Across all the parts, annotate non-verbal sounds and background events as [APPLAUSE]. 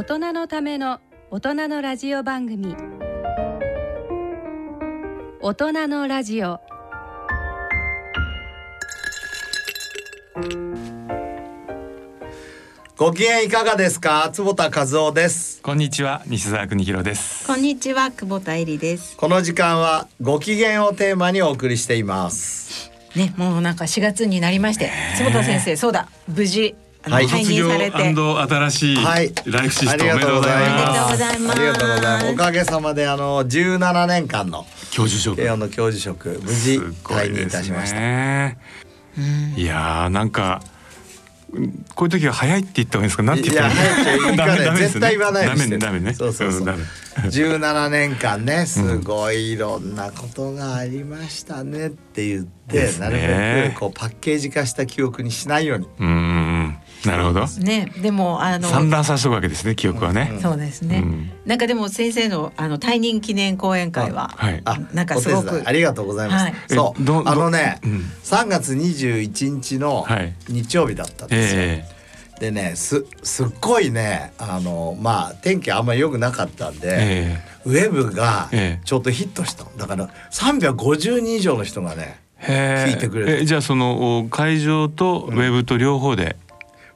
大人のための大人のラジオ番組。大人のラジオ。ご機嫌いかがですか？坪田和夫です。こんにちは西澤邦弘です。こんにちは久保田恵里です。この時間はご機嫌をテーマにお送りしています。ね、もうなんか4月になりまして、坪田先生、そうだ、無事はい。退任されて。新しいはい。ライフシフトおめでとうございおめでとうますございます。ありがとうございます。おかげさまであの17年間の教授職。慶応の教授職無事退任いたしました、ねいやーなんかうんこういう時は早いって言った方がいいですか？なんて言ったらいや早く言うからねダメです絶対言わないようにして。るダメダメね。そうそうそう。んダメ。17年間ねすごいいろんなことがありましたねって言って、なるべくこうパッケージ化した記憶にしないように。うんなるほど。ね、でも、あの。散乱させとくわけですね記憶はね、そうですね、うん。なんかでも先生のあの退任記念講演会は、はい。あなんかすごくありがとうございます、はい。そう。あのね、うん。3月21日のはい。日曜日だったんですよ、えでねすすっごいねあのまあ天気あんまり良くなかったんえで、えウェブがええ。ちょっとヒットしたの。だから350人以上の人がね、えへえ。聞いてくれて。えじゃあそのお会場とウェブと両方で、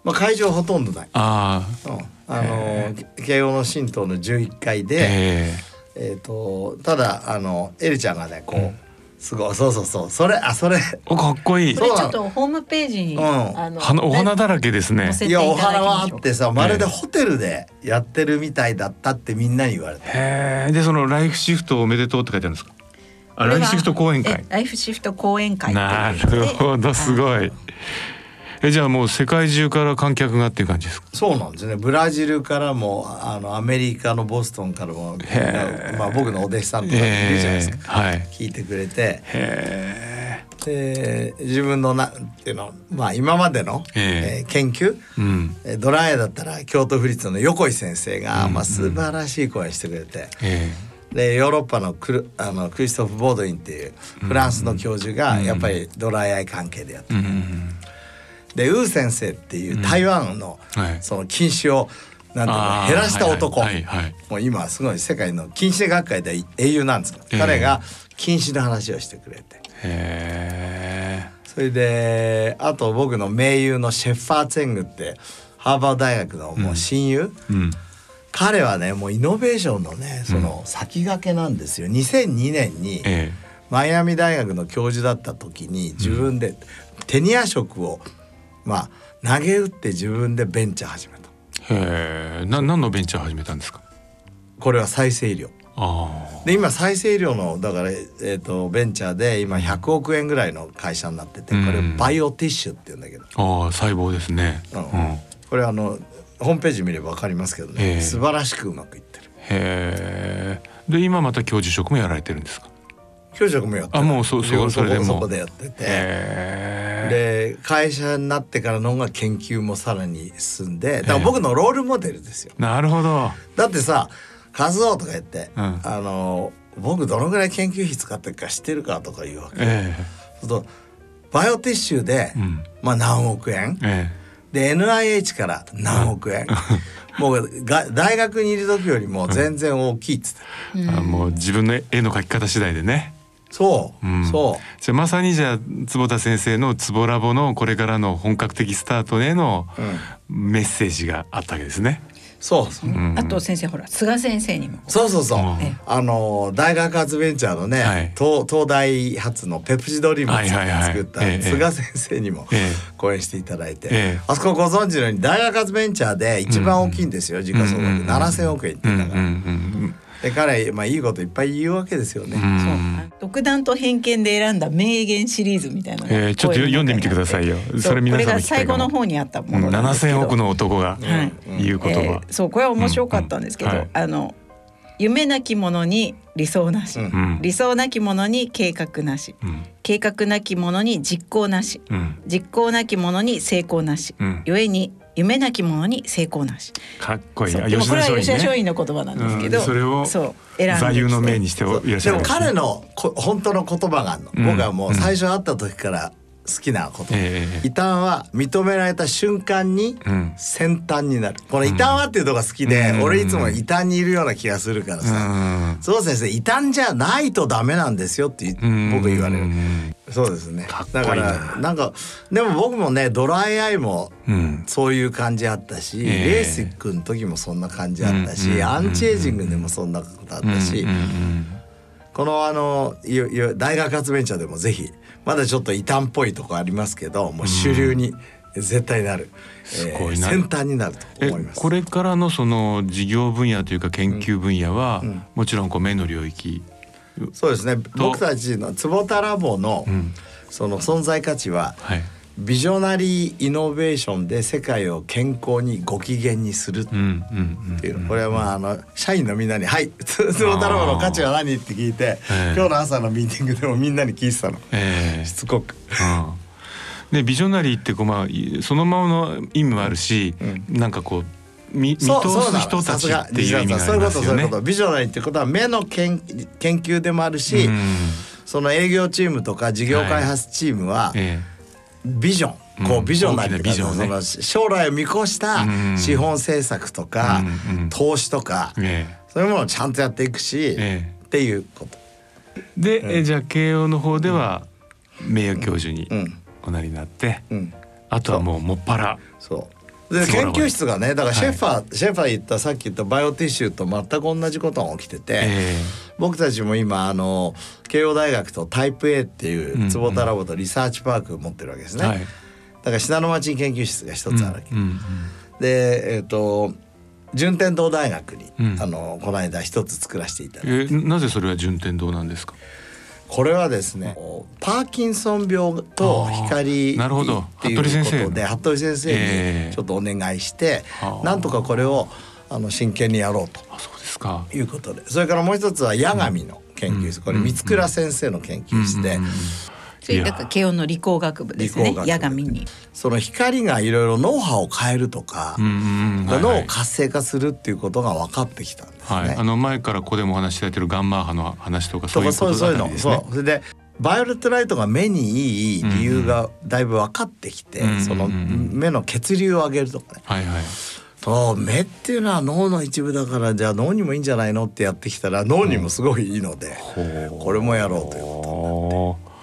まあ、会場ほとんどない、ああうん、あの慶応の神道の11階で、ええー、とただあのエリちゃんがねこう、すごいそうそうそう。それあそれ。えおかっこいい。ちょっとホームページに、うん。あの花お花だらけですね。いやお花はあってさまるでホテルでやってるみたいだったってみんなに言われて、へえでそのライフシフトおめでとうって書いてあるんですか？あライフシフト講演会。えライフシフト講演会なるほどすごいえじゃあもう世界中から観客がっていう感じですか？そうなんですね。ブラジルからもあのアメリカのボストンからも、へまあ、僕のお弟子さんとかいるじゃないですか、はい。聞いてくれて。へで自分のなんていうのまあ今までの、えええー研究？えうん。えードライだったら京都府立の横井先生が、まあ、素晴らしい講演してくれて、えでヨーロッパのクルあのクリストフ・ボードインっていうフランスの教授がやっぱりドライアイ関係でやってえうる、んでウー先生っていう台湾の、はい。その禁止をなんていうのあー減らした男、もう今すごい世界の禁止学会で英雄なんですが、ええ。彼が禁止の話をしてくれて。へそれであと僕の盟友のシェッファーツェングってハーバード大学のもう親友、えうん。彼はねもうイノベーションのねその先駆けなんですよ。2002年にえマイアミ大学の教授だった時に自分でテニア職をまあ投げ打って自分でベンチャー始めた。えへえな何のベンチャー始めたんですか？これは再生医療。あで今再生医療のだから、えー、とベンチャーで今100億円ぐらいの会社になっててこれうんバイオティッシュって言うんだけど、あああ細胞ですね。ううん。んこれあのホームページ見れば分かりますけどね、ええ素晴らしくうまくいってる。へえで今また教授職もやられてるんですか？教授もやってる。あもうそうそうそそれでそこでやってて。で会社になってからの方が研究もさらに進んでだから僕のロールモデルですよ。なるほど。だってさ「和夫」とか言って、うん。あの僕どのぐらい研究費使ってるか知ってるかとか言うわけ。えそうバイオティッシュで、うん。まあ何億円。ええ。で NIH から何億円。[LAUGHS] もうが大学にいる時よりも全然大きいっつって、えあもう自分の絵の描き方次第でねそう、うん。そう。じゃあまさにじゃあ坪田先生のツボラボのこれからの本格的スタートへのメッセージがあったわけですね。そう。そううん。あと先生ほら菅先生にも。そうそうそう、うん。あの大学発ベンチャーのね、はい。東東大発のペプチドリームをはいはいはい。作ったええ菅先生にもええ。講演していただいて、ええ。あそこご存知のように大学発ベンチャーで一番大きいんですよ、時価総額うんうんうん7,000億円ってうんうん言ったから、うんで彼、まあ、いいこといっぱい言うわけですよね。独断と偏見で選んだ名言シリーズみたいなえーちょっと読んでみてくださいよ。それ皆さん最後の方にあったものなんですけど。7,000億の男がはい言う言葉、えーそうこれは面白かったんですけど、あの夢なき者に理想なし、理想なき者に計画なし。うん。計画なき者に実行なし。うん。実行なき者に成功なし、うん。故に夢なき者に成功なし。かっこいい。でもこれは吉田松ね。陰の言葉なんですけど、うんそれをそう。選んできて。座右の銘にしていらっしゃるでも彼のこ本当の言葉があるの、うん。僕はもう最初会った時から好きなこと、ええ異端は認められた瞬間にうん。先端になる。この異端はっていうのが好きで、うん俺いつも異端にいるような気がするからうさ、んそう先生異端じゃないとダメなんですよって言うん僕言われるうんそうですね。だからなんかでも僕もねドライアイもうん。そういう感じあったし、ええ。レーシックの時もそんな感じあったし、うんアンチエイジングでもそんなことあったし、うんうんこのあのいい大学発明茶でもぜひまだちょっと異端っぽいとこありますけどもう主流に絶対なる、すごいな。先端になるとえ思います。これからのその事業分野というか研究分野は、うん。もちろんこう目の領域、そうですね。僕たちの坪田ラボのうん。その存在価値ははい、ビジョナリーイノベーションで世界を健康にご機嫌にするっていうの。これはまああの社員のみんなに「はい [LAUGHS] 坪田ラボの価値は何?」って聞いてええ。今日の朝のミーティングでもみんなに聞いてたの。ええ。しつこく。うん。でビジョナリーってこうまあいそのままの意味もあるし、うなんかこう見見通す人たちっていう意味があそういうことりますよね。そういうことビジョナリーってことは目の研研究でもあるし、うん。その営業チームとか事業開発チームはえビジョン、こううん。ビジョンなり大きなビジョンね。その将来を見越したうん。資本政策とか、うんうん投資とか、ええ。そういうものをちゃんとやっていくし、えっていうこと。えで、えじゃあ慶応の方では名誉教授にうん。おなりになって、うん、あとはもうもっぱらで研究室がねだからシェファー、シェファー言ったさっき言ったバイオティッシュと全く同じことが起きてて、え僕たちも今あの慶応大学とタイプ A っていうんううん。坪田ラボとリサーチパークを持ってるわけですね、えはい。だから信濃町に研究室が一つあるわけ、うんうん。でえっ、と順天堂大学に、うん。あのこの間一つ作らせていただいて。えなぜそれは順天堂なんですか？これはですねパーキンソン病と光なるほどっていうことで服部先生。ええ。にちょっとお願いして、はあ。なんとかこれをあの真剣にやろうと。いうことで。それからもう一つは八神の研究室、うん。これ三倉先生の研究室で、うんうんうんそれだから慶応の理工学部ですね。理工学部。八神に。その光がいろいろ脳波を変えるとか、うんうんうん。はいはい。脳を活性化するっていうことが分かってきたんですね。はい、あの前からここでもお話しされてるガンマ波の話とかそういうことだったりですね。そう。それでバイオレットライトが目にいい理由がだいぶ分かってきて、うんそのうんうん。うん目の血流を上げるとかね、はいはい。そう目っていうのは脳の一部だからじゃあ脳にもいいんじゃないのってやってきたら脳にもすごいいいので、これもやろうというこおー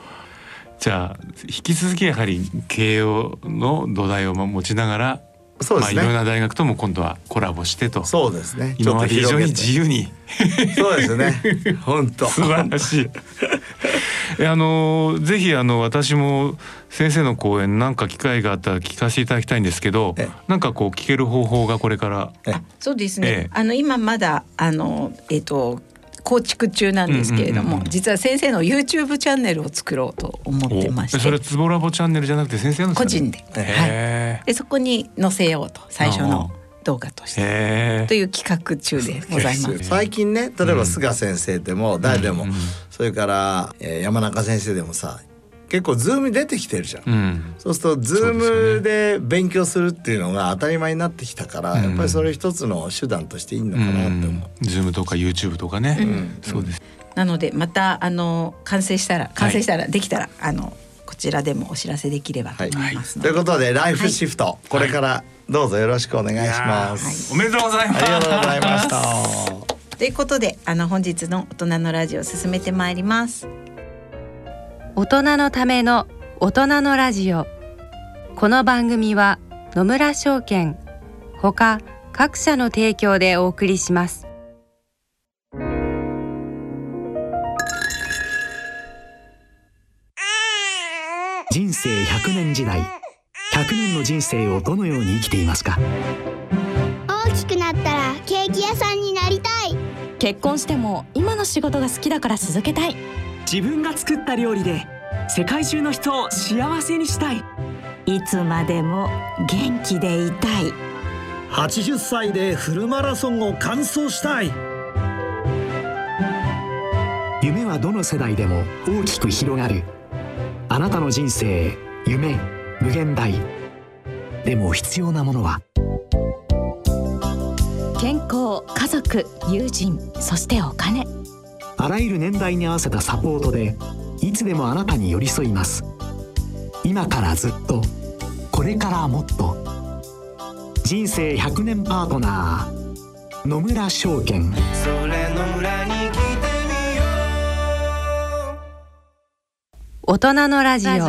じゃあ引き続きやはり慶応の土台を持ちながら、そうですね。まあいろんな大学とも今度はコラボしてと。そうですね。今まで非常に自由由に。そうですね。本当。素晴らしい。えあのぜひあの私も先生の講演なんか機会があったら聞かせていただきたいんですけどええ、なんかこう聞ける方法がこれから。えそうですね、ええ。あの今まだあのえっ、と構築中なんですけれども、うんうんうんうん。実は先生の YouTube チャンネルを作ろうと思ってましおそれはてツボラボチャンネルじゃなくて先生の個人で、はい、へでそこに載せようと最初の動画としえ。て。へという企画中でございます。最近ね例えば菅先生でも誰でも、うんうん。それから、えー山中先生でもさ結構ズームに出てきてるじゃん。うん。そうするとズームで勉強するっていうのが当たり前になってきたから、うんやっぱりそれ一つの手段としていいのかなって思う。ズームとか YouTube とかね、んそうです。なのでまたあの完成したら完成したら、できたらあのこちらでもお知らせできればと思いますので、ということでライフシフト、これからどうぞよろしくお願いします。おめでとうございます。ありがとうございました。[LAUGHS] ということであの本日の大人のラジオを進めてまいります。大人のための大人のラジオ。この番組は野村証券ほか各社の提供でお送りします。人生100年時代100年の人生をどのように生きていますか？大きくなったらケーキ屋さんになりたい。結婚しても今の仕事が好きだから続けたい自分が作った料理で世界中の人を幸せにしたい。いつまでも元気でいたい。80歳でフルマラソンを完走したい。夢はどの世代でも大きく広がる。あなたの人生夢無限大。でも必要なものは。健康家族友人そしてお金あらゆる年代に合わせたサポートでいつでもあなたに寄り添います。今からずっとこれからもっと。人生100年パートナー野村証券。それ野村に来てみよう。大人のラジオ。は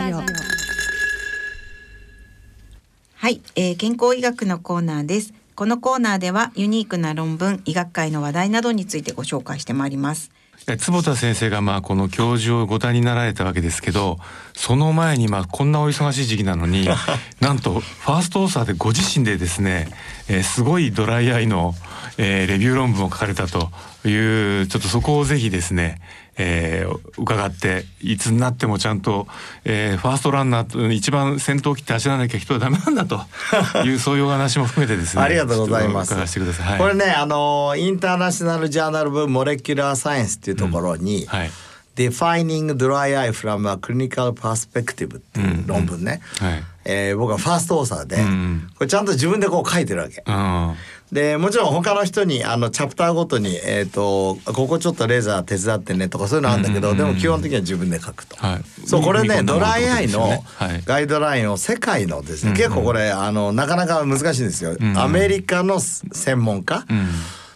い、えー、健康医学のコーナーです。このコーナーではユニークな論文医学界の話題などについてご紹介してまいります坪田先生がまあこの教授をご担になられたわけですけどその前にまあこんなお忙しい時期なのに [LAUGHS] なんとファーストオーサーでご自身でですね、えー、すごいドライアイの、えー、レビュー論文を書かれたというちょっとそこをぜひですねえー、伺っていつになってもちゃんと、えー、ファーストランナー一番先頭切って走らなきゃ人はダメなんだと。[LAUGHS] いうそういうお話も含めてですね。ありがとうございます。い、はい、これねあのインターナショナルジャーナルブモレキュラーサイエンスっていうところに、うんはい。Defining Dry Eye from a Clinical Perspective っていう論文ね、うん。うんはい、えー、僕はファーストオーサーで、うん、これちゃんと自分でこう書いてるわけ。うんでもちろん他の人にあのチャプターごとに、えーと、ここちょっとレーザー手伝ってねとかそういうのあるんだけど、でも基本的には自分で書くと、はい、そうこれねドライアイのガイドラインを世界のですね、結構これあのなかなか難しいんですよ、アメリカの専門家、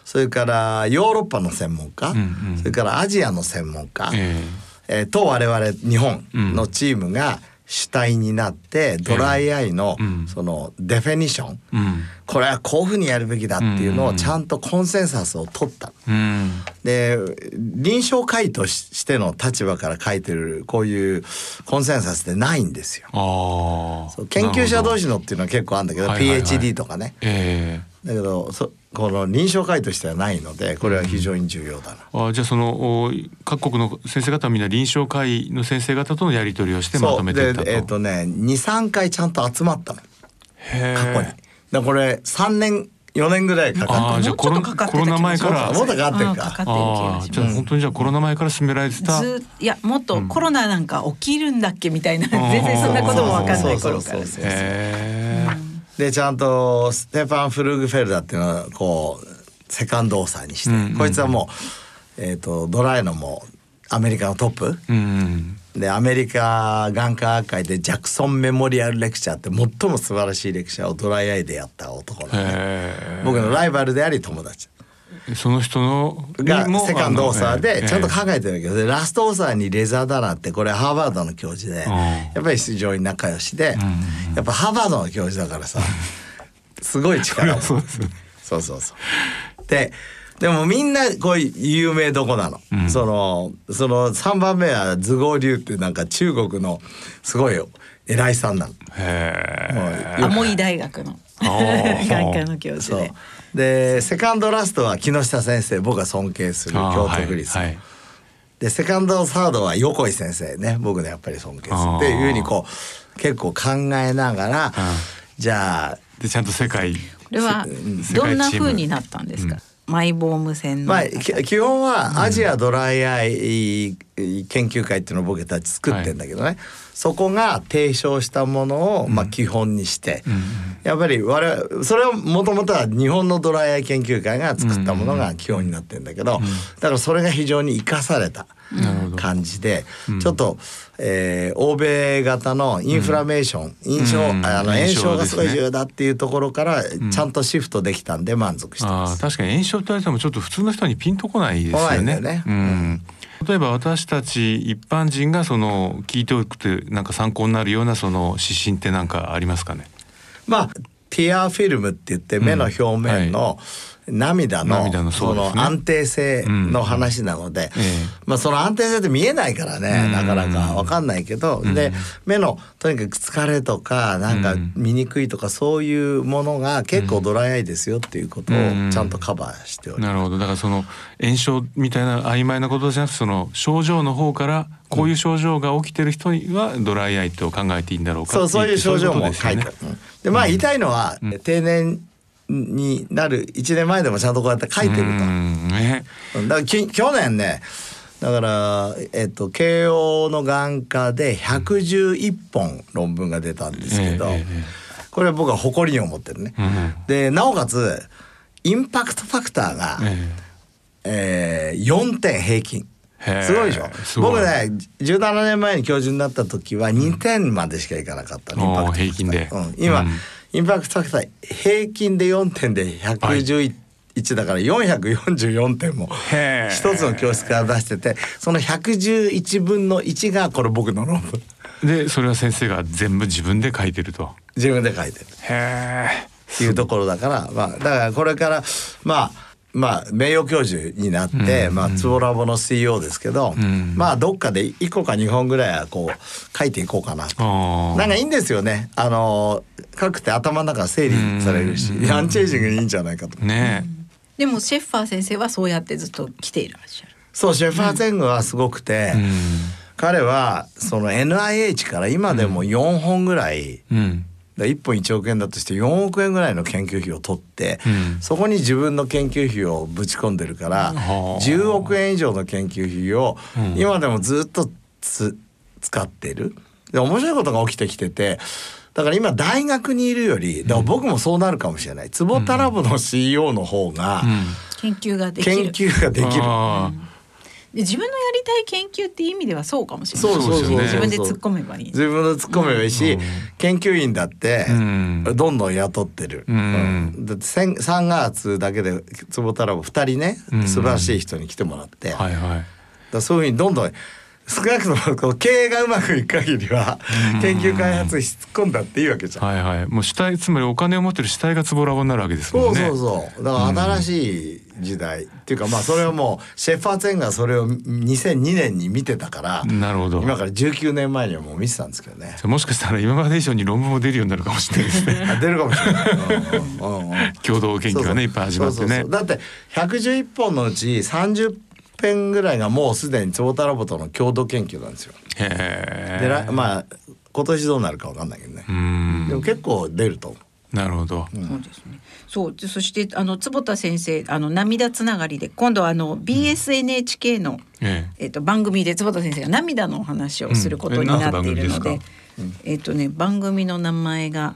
それからヨーロッパの専門家、それからアジアの専門家、えー、えー、と我々日本のチームが、主体になってドライアイのそのデフィニション、うん、これはこういうふうにやるべきだっていうのをちゃんとコンセンサスを取った。うん、で臨床会としての立場から書いてるこういうコンセンサスってないんですよ。研究者同士のっていうのは結構あるんだけど、PhD とかね。えー、だけどそこの臨床会としてはないのでこれは非常に重要だな、うん、あじゃあその各国の先生方はみんな臨床会の先生方とのやり取りをしてまとめていったと。えっ、ー、とね23回ちゃんと集まったの。過去に。だこれ3年4年ぐらいかかってじゃコロコロナ前から。もっとかかってるかあじゃあ本当にじゃあコロナ前から進められてた、いやもっとコロナなんか起きるんだっけみたいな、全然そんなことも分かんない頃からへえでちゃんとステファン・フルグフェルダっていうのはこうセカンドオーサーにして、うんうん、こいつはもう、えーと、ドライのもアメリカのトップ、うんうん、でアメリカ眼科学会でジャクソンメモリアルレクチャーって最も素晴らしいレクチャーをドライアイでやった男なので僕のライバルであり友達。その人のがセカンドオーサーでちゃんと考えてるけど、ラストオーサーにレザーダナってこれハーバードの教授で、やっぱり非常に仲良しで、やっぱハーバードの教授だからさ [LAUGHS] すごい力を。そうそうそうででもみんなこう有名どこなの、うん、そのその3番目は頭郷流ってなんか中国のすごい偉いさんなの。へえ。アモイ大学の。眼 [LAUGHS] 科の教授で。でセカンドラストは木下先生僕が尊敬する京都府立、はいはい、でセカンドサードは横井先生ね。僕ねやっぱり尊敬する。っていうふうにこう結構考えながらじゃあでちゃんと世界これはどんな風になったんですか、うんマイボーム線まあ基本はアジアドライアイ研究会っていうのを僕たち作ってんだけどね、はい、そこが提唱したものをまあ基本にして、うん、やっぱり我々それはもともとは日本のドライアイ研究会が作ったものが基本になってんだけど、だからそれが非常に生かされた感じで、ちょっと、えー、欧米型のインフラメーション、印象、あの炎症がすごい重要だっていうところからちゃんとシフトできたんで満足してます。確かに炎症って言われてもちょっと普通の人にピンとこないですよね。ね。うん、例えば私たち一般人がその聞いておくとなんか参考になるようなその指針って何かありますかね？まあティアフィルムって言って目の表面の、うんはい涙のその安定性の話なので、まあその安定性って見えないからねなかなか分かんないけど、で目のとにかく疲れとかなんか見にくいとかそういうものが結構ドライアイですよっていうことをちゃんとカバーしております。なるほど。だからその炎症みたいな曖昧なことじゃなくてその症状の方からこういう症状が起きてる人にはドライアイと考えていいんだろうかそうそういう症状も書いてある。でまあ言いたいのは、定年になる1年前でもちゃんとこうやって書いてると。ね、だからき去年ねだから、えっと、慶応の眼科で111本論文が出たんですけど、これ僕は誇りに思ってるね。でなおかつインパクトファクターが、ええ。ー、4点平均。すごいでしょ？僕ね17年前に教授になった時は2点までしかいかなかった、うん、インパクト平均で、うん、今、うん、インパクトファクター平均で4点で111、1だから444点も一つの教室から出しててその111分の1がこれ僕の論文。でそれは先生が全部自分で書いてると。自分で書いてる。へえ。っていうところだからまあだからこれからまあまあ名誉教授になって、うん、まあツボラボの CEO ですけど、うん、まあどっかで1個か2本ぐらいはこう書いていこうかなと。なんかいいんですよね。あの書くて頭の中整理されるし、アンチエイジングにいいんじゃないかと。ね。でもシェッファー先生はそうやってずっと来ていらっしゃる。そうシェッファー前後はすごくて、うん、彼はその NIH から今でも4本ぐらい、うん1本1億円だとして4億円ぐらいの研究費を取って、うん、そこに自分の研究費をぶち込んでるから、うん、10億円以上の研究費を今でもずっとつ使ってる。で面白いことが起きてきててだから今大学にいるよりだから僕もそうなるかもしれない。坪田ラボの CEO の方が、研究ができる。研究ができる。で自分のやりたい研究っていう意味ではそうかもしれない。そうそうそう、自分で突っ込めばいい。自分で突っ込めばいいし、うん、研究員だってどんどん雇ってる、うん、だって3月だけで坪田ラボ2人ね素晴らしい人に来てもらって、はいはい、だそういうふうにどんどん少なくとも経営がうまくいく限りは研究開発に突っ込んだっていいわけじゃん。はいはい。もう主体つまりお金を持ってる主体がツボラボになるわけですもんね。そうそうそう。だから新しい時代、うん、っていうかまあそれはもうシェファーツェンがそれを2002年に見てたから。なるほど。今から19年前にはもう見てたんですけどね。もしかしたら今まで以上に論文も出るようになるかもしれないですね。[LAUGHS] 出るかもしれない。[LAUGHS] 共同研究がねいっぱい始まってね。そうそうそうだって111本のうち30編ぐらいがもうすでにツボタラボとの共同研究なんですよ。でまあ今年どうなるかわかんないけどね。でも結構出ると思う。なるほど。うん、そうですね。そうそしてあの坪田先生あの涙つながりで今度あの BSNHK の、うん、えっ、ー、と番組で坪田先生が涙のお話をすることになっているので、うん、えっ、ー、とね番組の名前が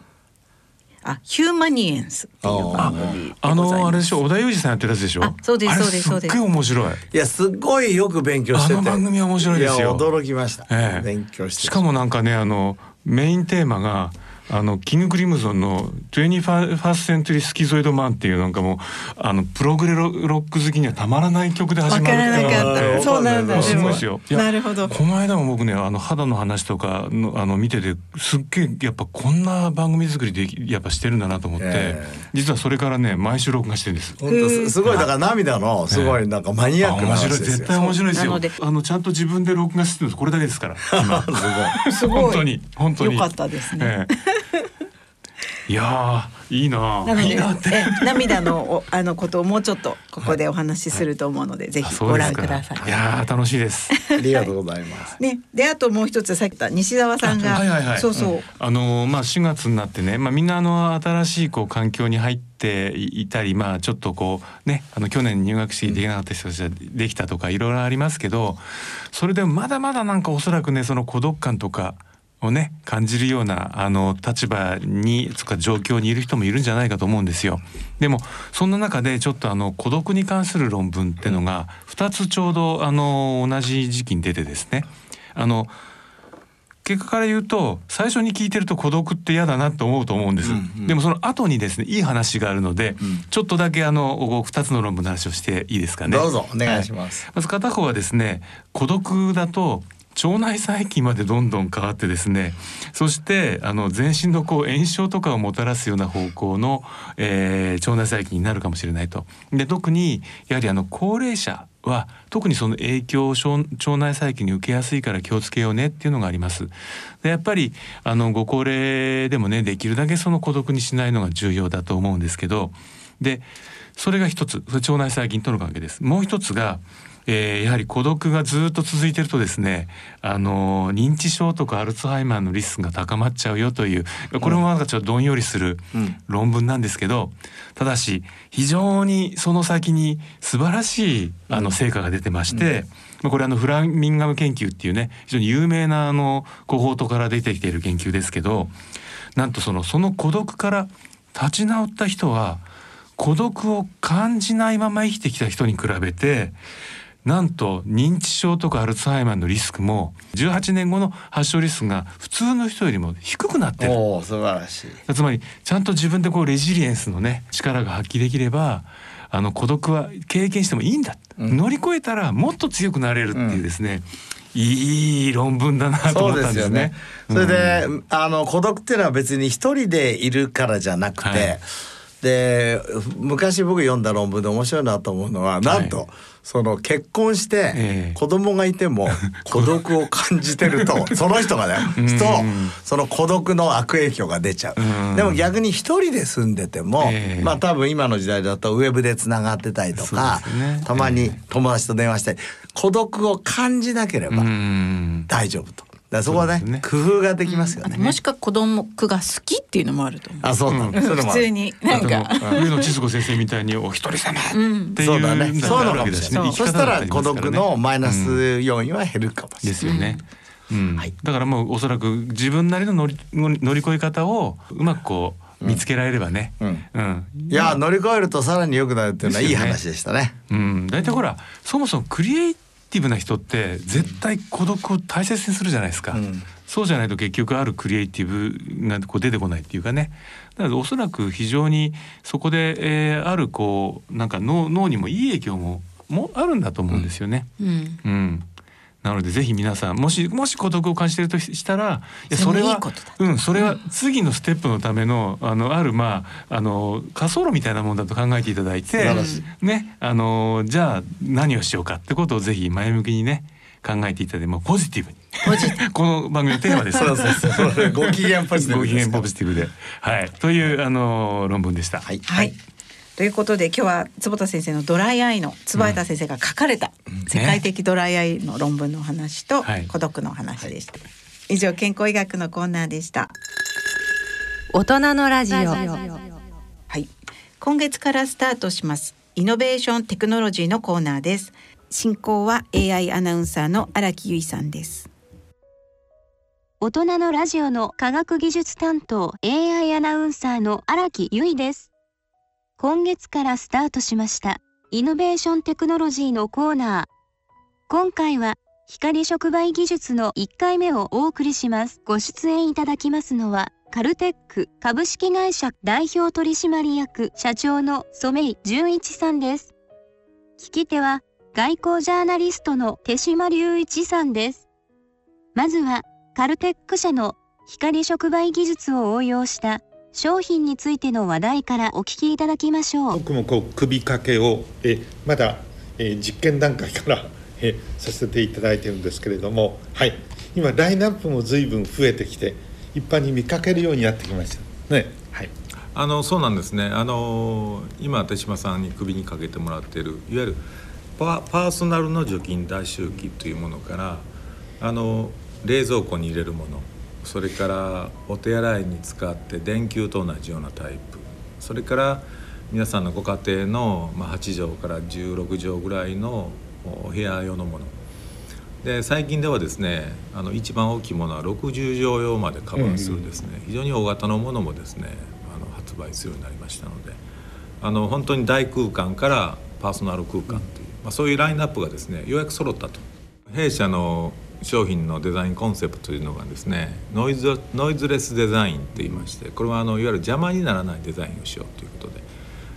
あヒューマニエンスっていう番組あのあれでしょ小田裕二さんやってるやつでしょそうですそうですそうです。すっごい面白い。いやすごいよく勉強してて。あの番組は面白いですよ。驚きました、ええ、勉強して。しかもなんかねあのメインテーマがあのキング・クリムゾンの「21ファースセントリー・スキゾイド・マン」っていうなんかもうあのプログレロック好きにはたまらない曲で始まるからそうなんだ。すごいですよ。なるほど。この間も僕ねあの肌の話とかのあの見ててすっげえやっぱこんな番組作りでやっぱしてるんだなと思って、えー、実はそれからね毎週録画してるんです。本当すごいだから涙のすごいなんかマニアックな話ですよ、絶対面白いですよ。あのちゃんと自分で録画してるのこれだけですから [LAUGHS] すごい。本当に本当に。よかったですね、えーいやいいな。なので涙のあのことをもうちょっとここでお話しすると思うので、はい、ぜひご覧ください。いや楽しいです。ありがとうございます。ね、であともう一つさっき言った西澤さんが、はいはいはい、そうそう、うん、あのまあ4月になってね、まあみんなあの新しいこう環境に入っていたり、まあちょっとこうね、あの去年入学式できなかった人たちができたとかいろいろありますけど、それでもまだまだなんかおそらくねその孤独感とか。をね感じるようなあの立場につか状況にいる人もいるんじゃないかと思うんですよ。でもそんな中でちょっとあの孤独に関する論文っていうのが2つちょうどあの同じ時期に出てですね。あの結果から言うと最初に聞いてると孤独って嫌だなと思うと思うんです、うんうん、でもその後にですねいい話があるので、うん、ちょっとだけあの2つの論文の話をしていいですかね。どうぞお願いします、はい、まず片方はですね孤独だと腸内細菌までどんどん変わってですねそしてあの全身のこう炎症とかをもたらすような方向の、えー、腸内細菌になるかもしれないと。で特にやはりあの高齢者は特にその影響を腸内細菌に受けやすいから気をつけようねっていうのがあります。でやっぱりあのご高齢でもねできるだけその孤独にしないのが重要だと思うんですけどでそれが一つ腸内細菌との関係です。もう一つがえー、やはり孤独がずっと続いてるとですねあの認知症とかアルツハイマーのリスクが高まっちゃうよというこれもなんかちょっとどんよりする論文なんですけど、ただし非常にその先に素晴らしいあの成果が出てまして、うん、これあのフラミンガム研究っていうね非常に有名なあのコホートから出てきている研究ですけどなんとそのその孤独から立ち直った人は孤独を感じないまま生きてきた人に比べてなんと認知症とかアルツハイマーのリスクも18年後の発症リスクが普通の人よりも低くなってる。お素晴らしい。つまりちゃんと自分でこうレジリエンスのね力が発揮できればあの孤独は経験してもいいんだ、うん、乗り越えたらもっと強くなれるっていうですね、うん、いい論文だなと思ったんですね。それで、うん、あの孤独っていうのは別に一人でいるからじゃなくて、はい、で昔僕読んだ論文で面白いなと思うのはなんと、はいその結婚して子供がいても [LAUGHS] 孤独を感じてると [LAUGHS] その人がねとその孤独の悪影響が出ちゃう。でも逆に一人で住んでてもまあ多分今の時代だとウェブでつながってたりとかたまに友達と電話したり孤独を感じなければ大丈夫と。だそこはね、ね、工夫ができますよね。もしか子供が好きっていうのもあると思う。あ、そうなん普通になんか上野千鶴子先生みたいにお一人様っていうそうだね。そうなのかもしれない。そしたら孤独のマイナス要因は減るかもしれない。ですよね。うんはい、だからもうおそらく自分なりの乗り乗り越え方をうまくこう見つけられればね。うん。うん、いや乗り越えるとさらに良くなるっていうのはいい話でしたね。うん。大体ほらそもそもクリエイティブな人って絶対孤独を大切にするじゃないですか、うん、そうじゃないと結局あるクリエイティブがこう出てこないっていうかね。だからおそらく非常にそこで、えー、あるこうなんか脳脳にもいい影響ももあるんだと思うんですよね。うん、うんなのでぜひ皆さんもしもし孤独を感じているとしたらいやそれはうんそれは次のステップのためのあのあるまああの滑走路みたいなものだと考えていただいてねあのじゃあ何をしようかってことをぜひ前向きにね考えていただいてもポジティブに [LAUGHS] この番組のテーマです。そうそうそう。ご機嫌ポジティブ。ご機嫌ポジティブで、はい、というあの論文でした。はい。はいということで今日は坪田先生のドライアイの坪田先生が書かれた世界的ドライアイの論文の話と孤独の話でした、はい、以上健康医学のコーナーでした。大人のラジオ。はい。今月からスタートします。イノベーションテクノロジーのコーナーです。進行は AI アナウンサーの荒木由衣さんです。大人のラジオの科学技術担当 AI アナウンサーの荒木由衣です今月からスタートしました。イノベーションテクノロジーのコーナー。今回は、光触媒技術の1回目をお送りします。ご出演いただきますのは、カルテック株式会社代表取締役社長の染井純一さんです。聞き手は、外交ジャーナリストの手島隆一さんです。まずは、カルテック社の光触媒技術を応用した商品についての話題からお聞きいただきましょう。僕もこう首掛けをえまだ、え実験段階からえさせていただいてるんですけれどもはい。今ラインナップも随分増えてきて一般に見かけるようになってきました。ね。はい。あのそうなんですね。あの今手島さんに首にかけてもらっているいわゆるパパーソナルの除菌脱臭機というものからあの冷蔵庫に入れるものそれからお手洗いに使って電球と同じようなタイプ。それから皆さんのご家庭の、ま8畳から16畳ぐらいの部屋用のもの。で最近ではですねあの一番大きいものは60畳用までカバーするですね、うん、非常に大型のものもですねあの発売するようになりましたので。あの本当に大空間からパーソナル空間という、まあ、そういうラインナップがですねようやく揃ったと。弊社の商品のデザインコンセプトというのがですねノイズノイズレスデザインって言いましてこれはあのいわゆる邪魔にならないデザインをしようということで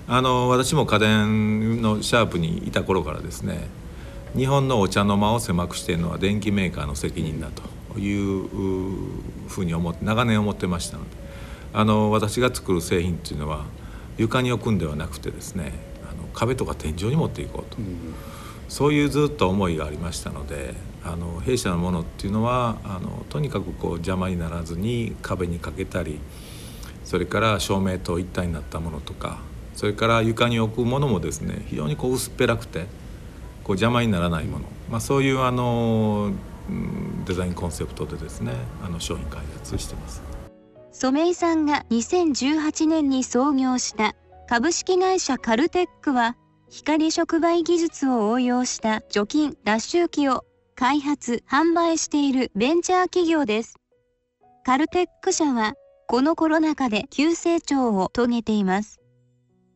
あの私も家電のシャープにいた頃からですね日本のお茶の間を狭くしているのは電機メーカーの責任だというふうに思って長年思ってましたのであの私が作る製品っていうのは床に置くんではなくてですねあの壁とか天井に持っていこうと、うん、そういうずっと思いがありましたのであの弊社のものっていうのはあのとにかくこう邪魔にならずに壁にかけたりそれから照明と一体になったものとかそれから床に置くものもですね非常にこう薄っぺらくてこう邪魔にならないもの、まあ、そういうあのデザインコンセプトでですねあの商品開発してます。染井さんが2018年に創業した株式会社カルテックは光触媒技術を応用した除菌脱臭機を開発、販売しているベンチャー企業です。カルテック社は、このコロナ禍で急成長を遂げています。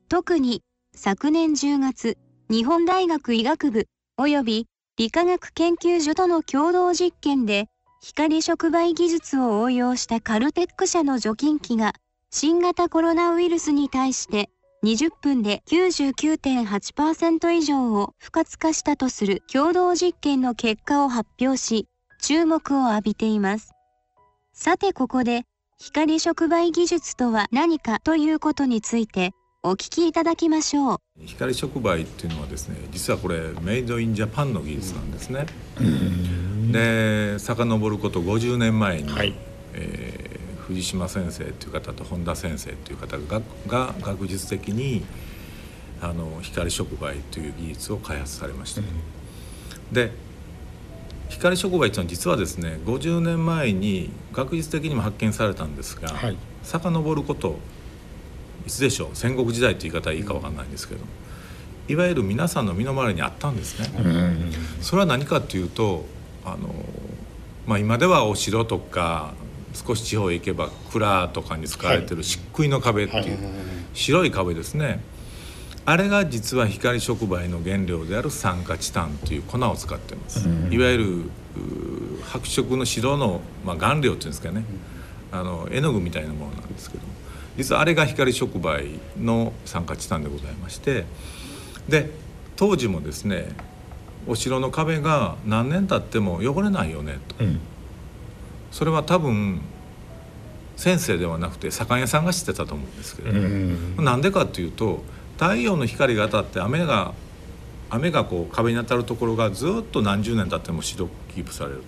特に、昨年10月、日本大学医学部及び理化学研究所との共同実験で光触媒技術を応用したカルテック社の除菌機が新型コロナウイルスに対して20分で99.8%以上を不活化したとする共同実験の結果を発表し、注目を浴びています。さてここで、光触媒技術とは何かということについてお聞きいただきましょう。光触媒っていうのはですね、実はこれメイドインジャパンの技術なんですね。で、遡ること50年前に、はい、えー藤島先生という方と本田先生という方がが学術的にあの光触媒という技術を開発されました。で光触媒というのは実はですね50年前に学術的にも発見されたんですが、はい、遡ることいつでしょう戦国時代という言い方はいいか分かんないんですけどいわゆる皆さんの身の回りにあったんですね。それは何かというとあの、まあ、今ではお城とか少し地方へ行けば蔵とかに使われてる漆喰の壁っていう白い壁ですね。あれが実は光触媒の原料である酸化チタンという粉を使ってます、いわゆる白色の白の、まあ、顔料っていうんですかね。あの絵の具みたいなものなんですけど実はあれが光触媒の酸化チタンでございまして。で当時もですねお城の壁が何年経っても汚れないよねと。うんそれは多分先生ではなくて左官屋さんが知ってたと思うんですけれどもなんでかっていうと太陽の光が当たって雨が雨がこう壁に当たるところがずっと何十年経っても白くキープされると。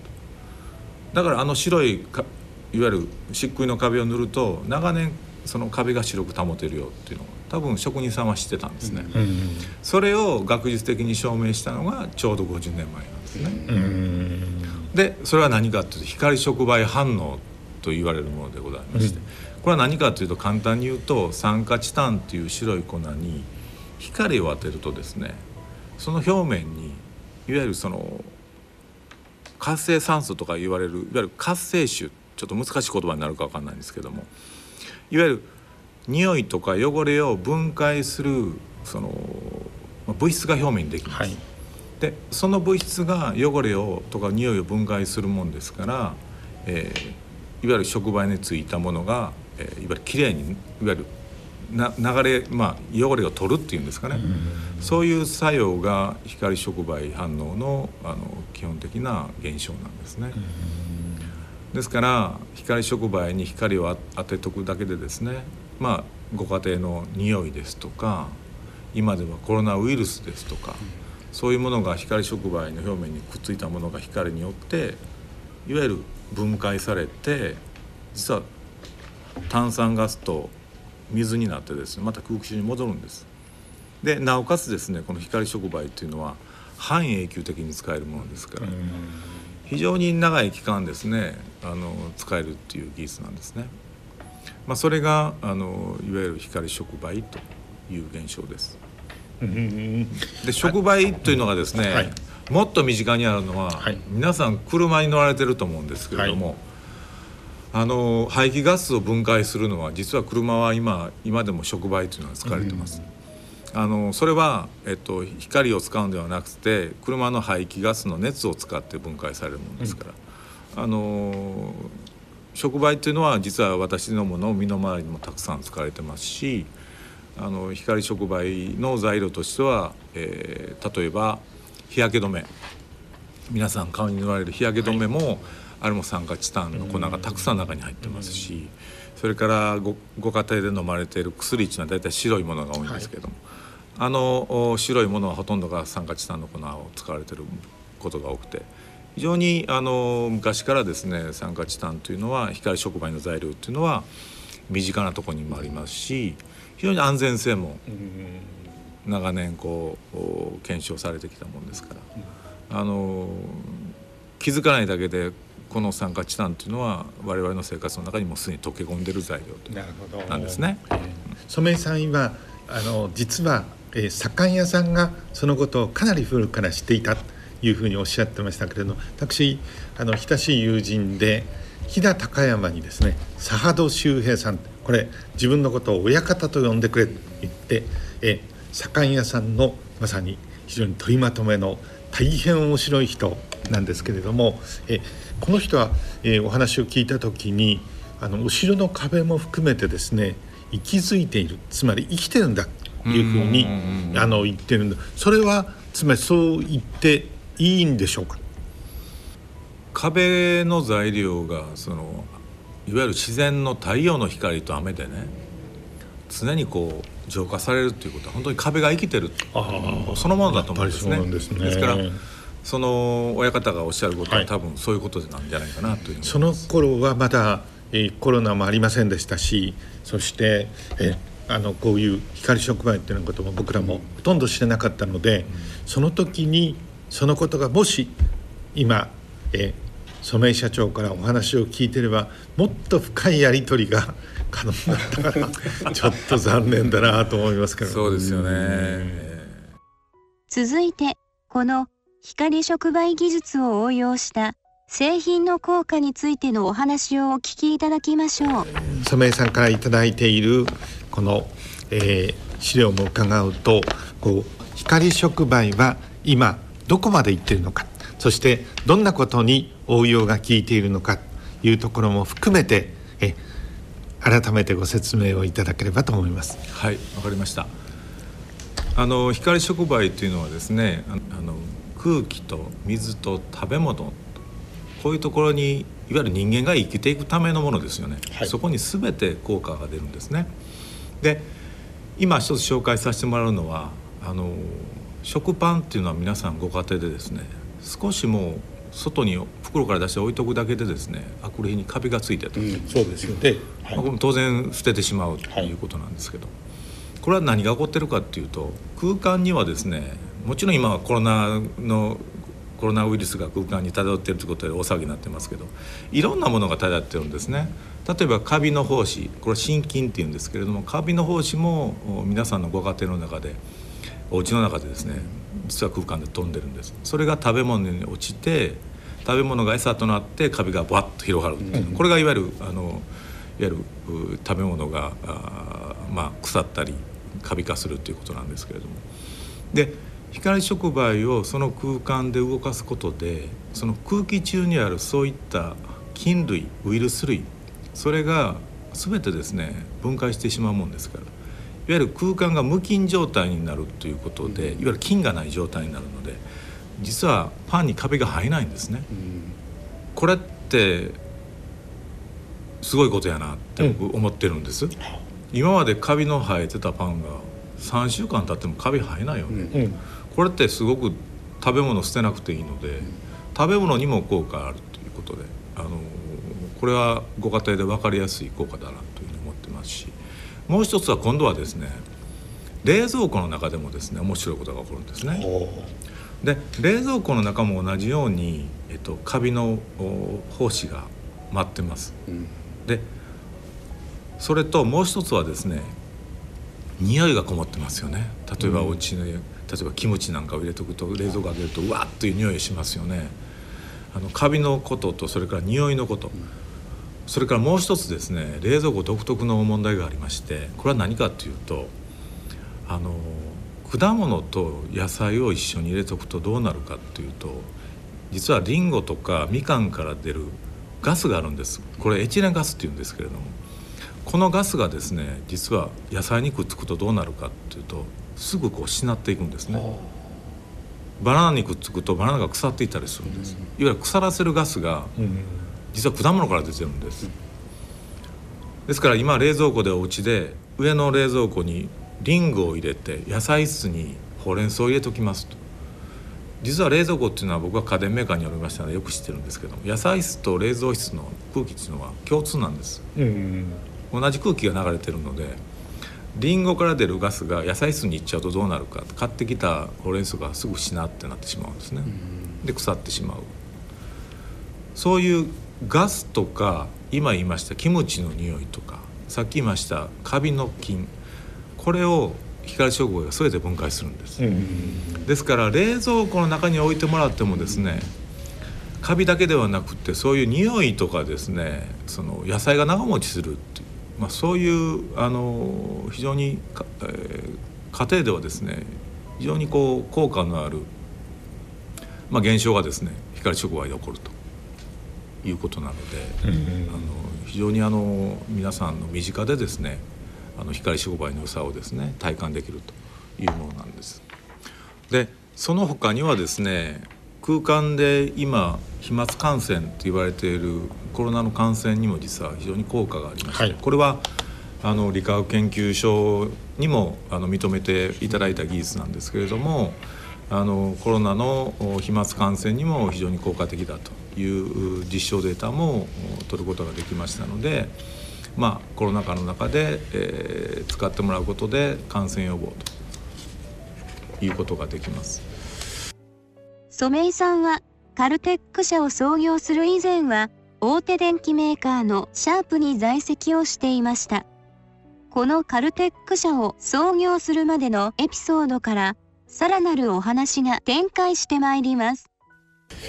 だからあの白いいわゆる漆喰の壁を塗ると長年その壁が白く保てるよっていうのを多分職人さんは知ってたんですね、うん、それを学術的に証明したのがちょうど50年前なんですね、うんでそれは何かというと光触媒反応と言われるものでございまして、うん、これは何かというと簡単に言うと酸化チタンという白い粉に光を当てるとですねその表面にいわゆるその活性酸素とか言われるいわゆる活性種ちょっと難しい言葉になるか分かんないんですけどもいわゆる匂いとか汚れを分解するその物質が表面にできます。はいでその物質が汚れをとか匂いを分解するもんですから、えー、いわゆる触媒についたものが、えー、いわゆるきれいにいわゆるな流れ、まあ、汚れを取るっていうんですかね、うそういう作用が光触媒反応のあの基本的な現象なんですね。ですから光触媒に光を当てとくだけでですねまあご家庭の匂いですとか今ではコロナウイルスですとか、そういうものが光触媒の表面にくっついたものが光によっていわゆる分解されて実は炭酸ガスと水になってですねまた空気中に戻るんです。でなおかつですねこの光触媒っていうのは半永久的に使えるものですから非常に長い期間ですねあの使えるっていう技術なんですね。まあ、それがあのいわゆる光触媒という現象です。で触媒というのがですね、はい、もっと身近にあるのは、はい、皆さん車に乗られてると思うんですけれども、はい、あの排気ガスを分解するのは実は車は今今でも触媒というのが使われてます。あのそれは、えっと、光を使うんではなくて車の排気ガスの熱を使って分解されるものですから、うん、あの触媒っていうのは実は私のもの身の回りにもたくさん使われてますしあの光触媒の材料としては、えー、例えば日焼け止め。皆さん顔に塗られる日焼け止めも、はい、あれも酸化チタンの粉がたくさん中に入ってますし、それからごご家庭で飲まれている薬っていうのは大体白いものが多いんですけども、はい、あの白いものはほとんどが酸化チタンの粉を使われてることが多くて非常にあの昔からですね酸化チタンというのは光触媒の材料っていうのは身近なところにもありますし非常に安全性も長年こう検証されてきたものですから、あの気づかないだけでこの酸化チタンというのは我々の生活の中にもすでに溶け込んでる材料なんですね。えー、染井さんはあの実は、えー、左官屋さんがそのことをかなり古くから知っていたというふうにおっしゃってましたけれど私あの親しい友人で飛騨高山にですね佐波戸周平さんこれ自分のことを親方と呼んでくれと言ってえ左官屋さんのまさに非常に取りまとめの大変面白い人なんですけれどもえこの人は、えー、お話を聞いた時にあの後ろの壁も含めてですね息づいている。つまり生きてるんだというふうにあの言ってるんだ。それはつまりそう言っていいんでしょうか？壁の材料がそのいわゆる自然の太陽の光と雨でね常にこう浄化されるっていうことは本当に壁が生きてる。そのものだと思うんですね。ですね。ですからその親方がおっしゃることは、多分そういうことなんじゃないかなという。その頃はまだ、えー、コロナもありませんでしたしそしてえあのこういう光触媒っていうことも僕らもほとんど知らなかったので、うん、その時にそのことがもし今え染井社長からお話を聞いてればもっと深いやり取りが [LAUGHS] 可能だったからちょっと残念だなと思いますけど。そうですよね。続いてこの光触媒技術を応用した製品の効果についてのお話をお聞きいただきましょう。染井さんから頂いているこの、えー、資料も伺うとこう光触媒は今どこまでいってるのか。そしてどんなことに応用が効いているのかというところも含めてえ改めてご説明をいただければと思います。はいわかりました。あの光触媒というのはですねあの空気と水と食べ物こういうところにいわゆる人間が生きていくためのものですよね、はい、そこに全て効果が出るんですね。で今一つ紹介させてもらうのはあの食パンっていうのは皆さんご家庭でですね少しもう外に袋から出して置いとくだけでですねあこれにカビがついてと、うん、そうですよね、はい、まあ、当然捨ててしまうということなんですけど、はい、これは何が起こってるかっていうと空間にはですねもちろん今はコロナのコロナウイルスが空間に漂っているということで大騒ぎになってますけどいろんなものが漂ってるんですね。例えばカビの胞子これ心筋っていうんですけれどもカビの胞子も皆さんのご家庭の中でお家の中でですね実は空間で飛んでるんです。それが食べ物に落ちて食べ物が餌となってカビがバッと広がる、う。ん、これがいわゆるあのいわゆる食べ物があまあ腐ったりカビ化するということなんですけれども。で光触媒をその空間で動かすことでその空気中にあるそういった菌類ウイルス類それが全てですね分解してしまうもんですから。いわゆる空間が無菌状態になるということでいわゆる菌がない状態になるので実はパンにカビが生えないんですね。これってすごいことやなって思ってるんです。今までカビの生えてたパンが3週間経ってもカビ生えないよね、うん、これってすごく食べ物捨てなくていいので、食べ物にも効果あるということであのこれはご家庭で分かりやすい効果だなというふうに思ってますしもう一つは今度はですね冷蔵庫の中でもですね面白いことが起こるんですね。で冷蔵庫の中も同じように、えっと、カビの胞子が舞ってます。うん、でそれともう一つはですね匂いがこもってますよね。例えばお家の、例えばキムチなんかを入れとくと冷蔵庫開けるとうわっという匂いしますよね。あのカビのこととそれから匂いのこと、それからもう一つですね冷蔵庫独特の問題がありましてこれは何かっていうとあの果物と野菜を一緒に入れとくとどうなるかっていうと実はリンゴとかみかんから出るガスがあるんです。これエチレンガスっていうんですけれどもこのガスがですね実は野菜にくっつくとどうなるかっていうとすぐこうしなっていくんですね。バナナにくっつくとバナナが腐っていったりするんです、いわゆる腐らせるガスが実は果物から出てるんです、ですから今冷蔵庫でお家で上の冷蔵庫にリンゴを入れて野菜室にほうれん草を入れときますと。実は冷蔵庫っていうのは僕は家電メーカーにおりましたのでよく知ってるんですけど野菜室と冷蔵室の空気っていうのは共通なんです、うん同じ空気が流れてるのでリンゴから出るガスが野菜室に行っちゃうとどうなるか買ってきたほうれん草がすぐしなってなってしまうんですね。で腐ってしまう。そういうガスとか今言いましたキムチの匂いとかさっき言いましたカビの菌。これを光触媒が全て分解するんです、ですから冷蔵庫の中に置いてもらってもですねカビだけではなくてそういう匂いとかですねその野菜が長持ちするっていうまあ、そういうあの非常に、えー、家庭ではですね非常にこう効果のあるまあ、現象がですね光触媒で起こるということなので、うん、あの非常にあの皆さんの身近でですねあの光触媒の良さをですね体感できるというものなんです。でその他にはですね空間で今飛沫感染と言われているコロナの感染にも実は非常に効果がありまして、はい、これはあの理化学研究所にもあの認めていただいた技術なんですけれどもあのコロナの飛沫感染にも非常に効果的だという実証データも取ることができましたので、まあ、コロナ禍の中で、えー、使ってもらうことで感染予防ということができます。染井さんはカルテック社を創業する以前は大手電機メーカーのシャープに在籍をしていました。このカルテック社を創業するまでのエピソードからさらなるお話が展開してまいります。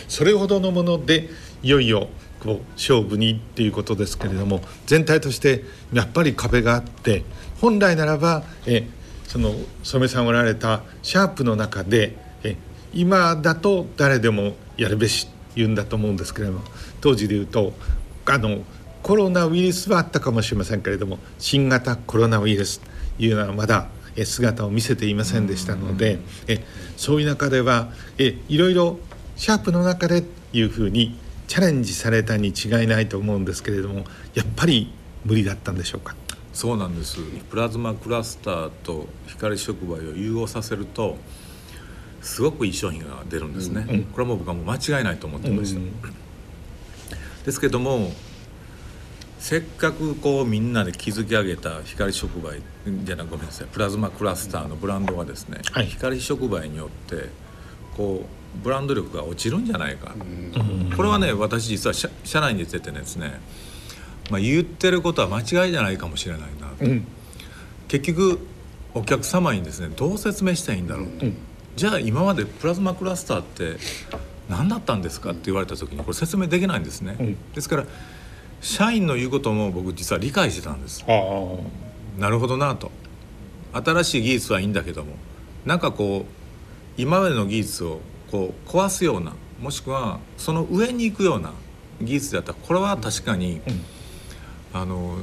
それほどのものでいよいよこう勝負にっていうことですけれども全体としてやっぱり壁があって本来ならばえその染さんおられたシャープの中で今だと誰でもやるべし言うんだと思うんですけれども当時で言うとあのコロナウイルスはあったかもしれませんけれども新型コロナウイルスというのはまだ姿を見せていませんでしたのでえそういう中ではえいろいろシャープの中でいうふうにチャレンジされたに違いないと思うんですけれどもやっぱり無理だったんでしょうか？そうなんです。プラズマクラスターと光触媒を融合させるとすごくいい商品が出るんですね、うん、これはもう僕はもう間違いないと思ってました、うん、ですけどもせっかくこうみんなで築き上げた光触媒じゃなごめんなさい。プラズマクラスターのブランドがですね、はい、光触媒によってこうブランド力が落ちるんじゃないか、うん、これはね私実は社社内に出てですね、まあ、言ってることは間違いじゃないかもしれないなと、結局お客様にですねどう説明したらいいんだろうと。じゃあ今までプラズマクラスターって何だったんですか？って言われた時にこれ説明できないんですね、うん、ですから社員の言うことも僕実は理解してたんです。なるほどなと。新しい技術はいいんだけどもなんかこう今までの技術をこう壊すようなもしくはその上に行くような技術だったらこれは確かに、うん、あの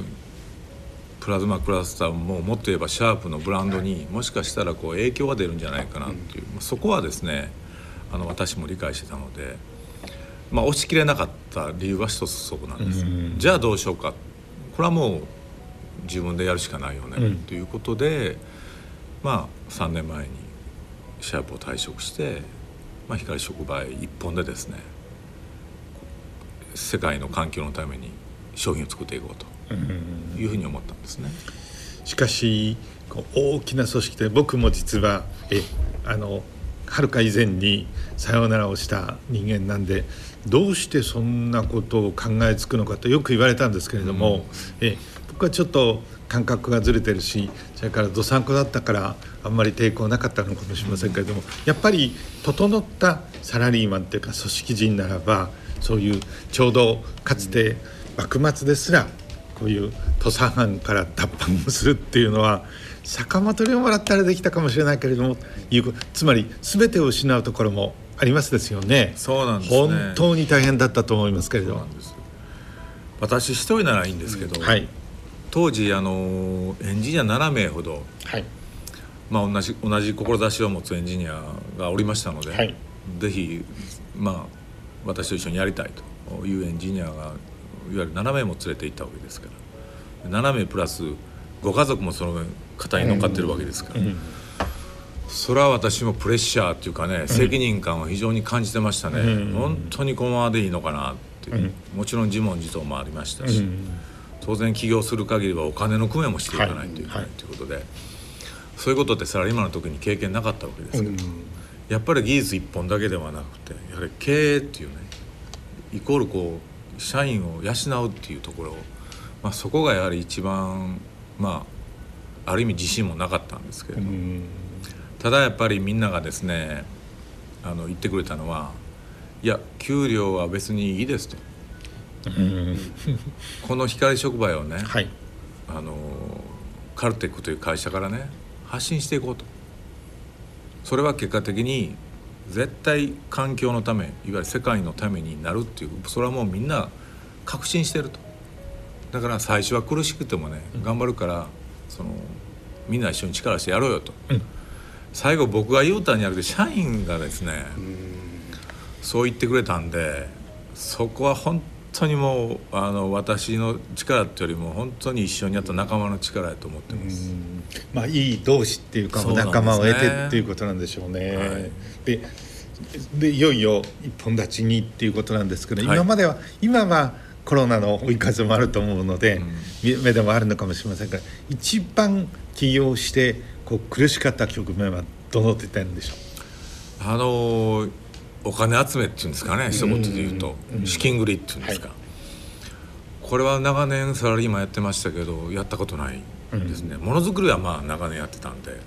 プラズマクラスターももっと言えばシャープのブランドにもしかしたらこう影響が出るんじゃないかなっていう、うん、そこはですねあの私も理解してたので、まあ、押し切れなかった理由は一つそこなんです、うん、じゃあどうしようか。これはもう自分でやるしかないよね、うん、ということでまあ3年前にシャープを退職して、まあ、光触媒一本でですね世界の環境のために商品を作っていこうというふうに思ったんですね。しかし大きな組織で僕も実はえあのはるか以前にさようならをした人間なんでどうしてそんなことを考えつくのかとよく言われたんですけれども、うん、え僕はちょっと感覚がずれてるしそれからどさんこだったからあんまり抵抗なかったのかもしれませんけれどもやっぱり整ったサラリーマンっていうか組織人ならばそういうちょうどかつて幕末ですらこういう土佐藩から脱藩をするっていうのは坂本龍馬だったらできたかもしれないけれどもいうつまり全てを失うところもありますですよね。そうなんです、ね、本当に大変だったと思いますけれど。私一人ならいいんですけど、うんはい、当時あのエンジニア7名ほど、はい、まあ同じ同じ志を持つエンジニアがおりましたので、はい、ぜひまあ私と一緒にやりたいというエンジニアがいわゆる7名も連れて行ったわけですから。7名プラスご家族もその方に乗っかってるわけですから、それは私もプレッシャーっていうかね責任感を非常に感じてましたね、本当にこのままでいいのかなっていう、もちろん自問自答もありましたし、当然起業する限りはお金の工面もしていかないといけない。ということで、そういうことってサラリーマンの時に経験なかったわけですけど、やっぱり技術一本だけではなくてやはり経営っていうねイコールこう社員を養うっていうところ、まあ、そこがやはり一番まあある意味自信もなかったんですけれどただやっぱりみんながですねあの言ってくれたのはいや給料は別にいいですと。この光触媒をね、はい、あのカルテックという会社からね発信していこうと。それは結果的に絶対環境のためいわゆる世界のためになるっていうそれはもうみんな確信してると。だから最初は苦しくてもね頑張るからそのみんな一緒に力してやろうよと、うん、最後僕が言うたんじゃなくて社員がですねそう言ってくれたんでそこは本当にもうあの私の力ってよりも本当に一緒にやった仲間の力やと思ってます。まあいい同志っていうか、ね、仲間を得てっていうことなんでしょうね。はい、ででいよいよ一本立ちにっていうことなんですけど、はい、今までは今はコロナの追い風もあると思うので、うん、目でもあるのかもしれませんが一番起業してこう苦しかった局面はどの点でしょう？あのお金集めっていうんですかね一言で言うと、資金繰りっていうんですか、はい、これは長年サラリーマンやってましたけどやったことないですね、ものづくりはまあ長年やってたんで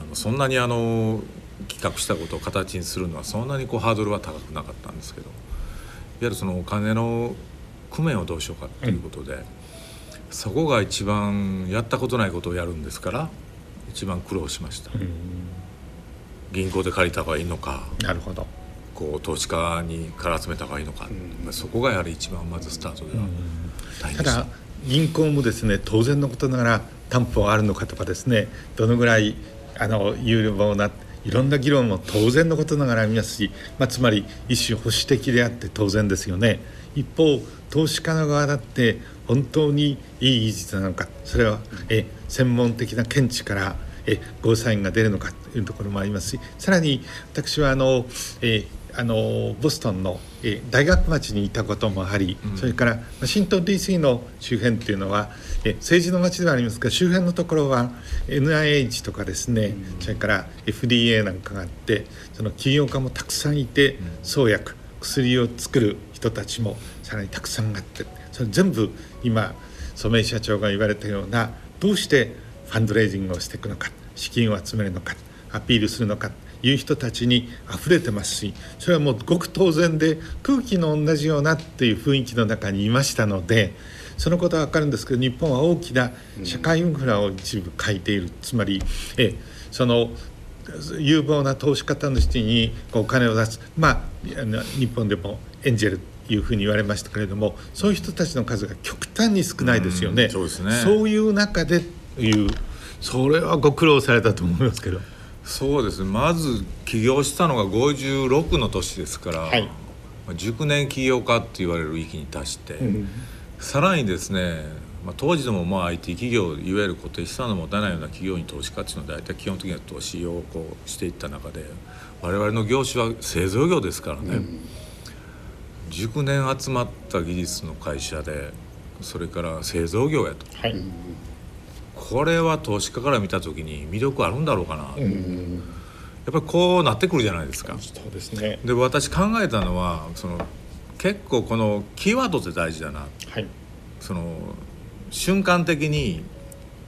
あのそんなにあの企画したことを形にするのはそんなにこうハードルは高くなかったんですけどいわゆるそのお金の工面をどうしようかっていうことで、うん、そこが一番やったことないことをやるんですから一番苦労しました、うん、銀行で借りた方がいいのか。なるほどこう投資家にから集めた方がいいのか、うん、そこがやはり一番まずスタートでは大変でただ銀行もですね当然のことながら担保あるのかとかですねどのぐらいあの有望ないろんな議論も当然のことながらありますし、まあ、つまり一種保守的であって当然ですよね。一方投資家の側だって本当にいい技術なのかそれはえ専門的な見地からえゴーサインが出るのかというところもありますしさらに私はあの、えあのボストンの、え大学町にいたこともあり、うん、それからワシントン DC の周辺っていうのはえ政治の街ではありますが周辺のところは NIH とかですね、うん、それから FDA なんかがあってその起業家もたくさんいて、創薬薬を作る人たちもさらにたくさんあってそれ全部今染井社長が言われたようなどうしてファンドレイジングをしていくのか資金を集めるのかアピールするのかいう人たちに溢れてますしそれはもうごく当然で空気の同じようなっていう雰囲気の中にいましたのでそのことは分かるんですけど日本は大きな社会インフラを一部欠いているつまりえその有望な投資家の人にお金を出すまあ日本でもエンジェルいうふうに言われましたけれどもそういう人たちの数が極端に少ないですよね。うそうですねそういう中でいうそれはご苦労されたと思いますけど。そうですまず起業したのが56の年ですから、はい、熟年起業家って言われる域に達して、うん、さらにですね、まあ、当時でもまあ IT 企業いわゆる固定資産の持たないような企業に投資家っていうのは大体基本的には投資をこうしていった中で我々の業種は製造業ですからね、うん、熟年集まった技術の会社でそれから製造業やと。はいこれは投資家から見た時に魅力あるんだろうかな、やっぱりこうなってくるじゃないですか。そうですね。で私考えたのはその結構このキーワードって大事だな、はい、その瞬間的に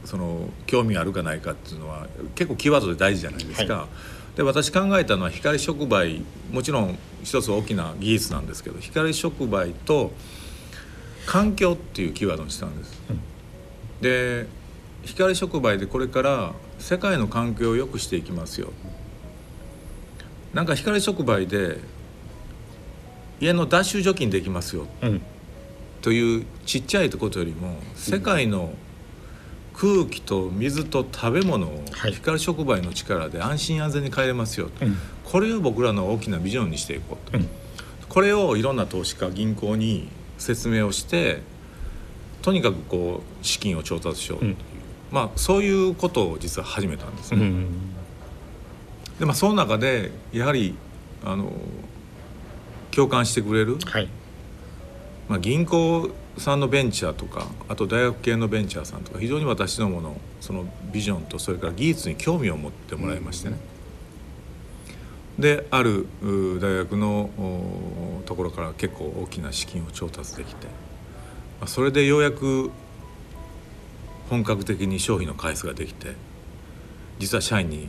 その興味あるかないかっていうのは結構キーワードで大事じゃないですか。はい、で私考えたのは光触媒もちろん一つ大きな技術なんですけど光触媒と環境っていうキーワードにしたんです。うん、で光触媒でこれから世界の環境を良くしていきますよ。なんか光触媒で家の脱臭除菌できますよ、うん、というちっちゃいことよりも世界の空気と水と食べ物を光触媒の力で安心安全に変えれますよ、うん、これを僕らの大きなビジョンにしていこうと、うん、これをいろんな投資家銀行に説明をしてとにかくこう資金を調達しようとまあ、そういうことを実は始めたんですね。うん、でまあその中でやはりあの共感してくれる、はい、まあ、銀行さんのベンチャーとかあと大学系のベンチャーさんとか非常に私どものそのビジョンとそれから技術に興味を持ってもらいましてね、うん、である大学のところから結構大きな資金を調達できて、まあ、それでようやく本格的に商品の開発ができて実は社員に